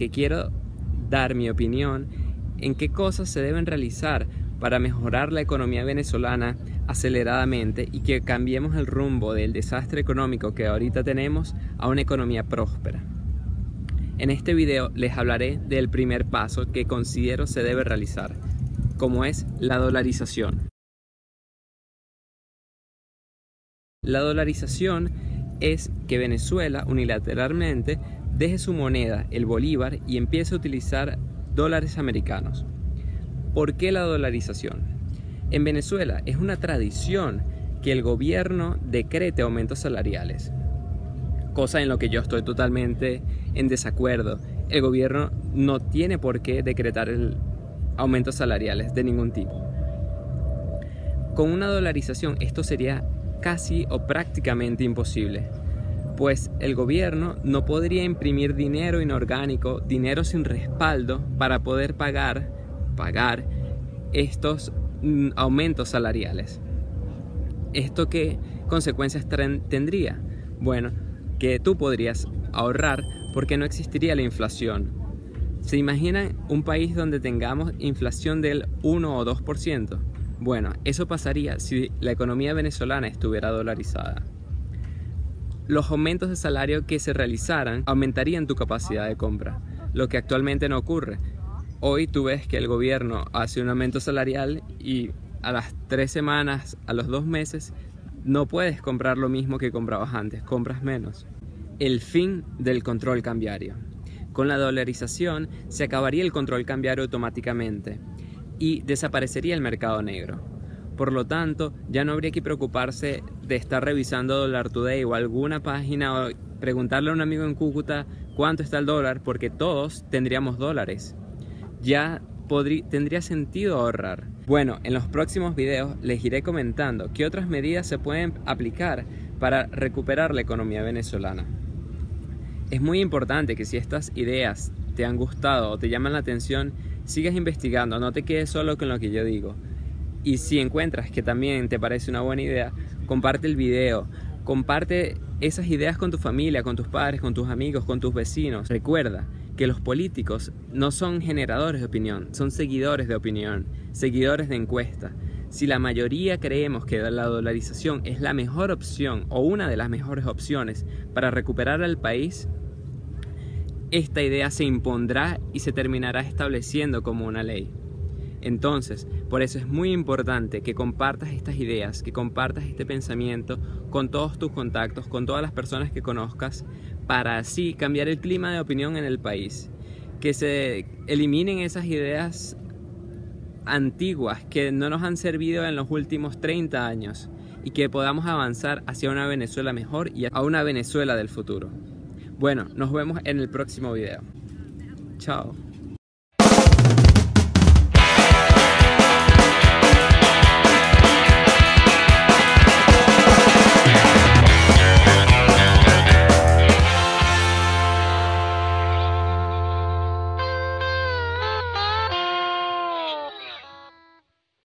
que quiero dar mi opinión en qué cosas se deben realizar para mejorar la economía venezolana aceleradamente y que cambiemos el rumbo del desastre económico que ahorita tenemos a una economía próspera. En este video les hablaré del primer paso que considero se debe realizar, como es la dolarización. La dolarización es que Venezuela unilateralmente deje su moneda, el bolívar, y empiece a utilizar dólares americanos. ¿Por qué la dolarización? En Venezuela es una tradición que el gobierno decrete aumentos salariales, cosa en lo que yo estoy totalmente en desacuerdo. El gobierno no tiene por qué decretar aumentos salariales de ningún tipo. Con una dolarización esto sería casi o prácticamente imposible, pues el gobierno no podría imprimir dinero inorgánico, dinero sin respaldo para poder pagar pagar estos mm, aumentos salariales. ¿Esto qué consecuencias tendría? Bueno, que tú podrías ahorrar porque no existiría la inflación. ¿Se imaginan un país donde tengamos inflación del 1 o 2%? Bueno, eso pasaría si la economía venezolana estuviera dolarizada. Los aumentos de salario que se realizaran aumentarían tu capacidad de compra, lo que actualmente no ocurre, Hoy tú ves que el gobierno hace un aumento salarial y a las tres semanas, a los dos meses, no puedes comprar lo mismo que comprabas antes, compras menos. El fin del control cambiario. Con la dolarización se acabaría el control cambiario automáticamente y desaparecería el mercado negro. Por lo tanto, ya no habría que preocuparse de estar revisando Dollar Today o alguna página o preguntarle a un amigo en Cúcuta cuánto está el dólar porque todos tendríamos dólares ya tendría sentido ahorrar. Bueno, en los próximos videos les iré comentando qué otras medidas se pueden aplicar para recuperar la economía venezolana. Es muy importante que si estas ideas te han gustado o te llaman la atención, sigas investigando, no te quedes solo con lo que yo digo. Y si encuentras que también te parece una buena idea, comparte el video, comparte esas ideas con tu familia, con tus padres, con tus amigos, con tus vecinos. Recuerda, que los políticos no son generadores de opinión, son seguidores de opinión, seguidores de encuesta. Si la mayoría creemos que la dolarización es la mejor opción o una de las mejores opciones para recuperar al país, esta idea se impondrá y se terminará estableciendo como una ley. Entonces, por eso es muy importante que compartas estas ideas, que compartas este pensamiento con todos tus contactos, con todas las personas que conozcas, para así cambiar el clima de opinión en el país. Que se eliminen esas ideas antiguas que no nos han servido en los últimos 30 años y que podamos avanzar hacia una Venezuela mejor y a una Venezuela del futuro. Bueno, nos vemos en el próximo video. Chao.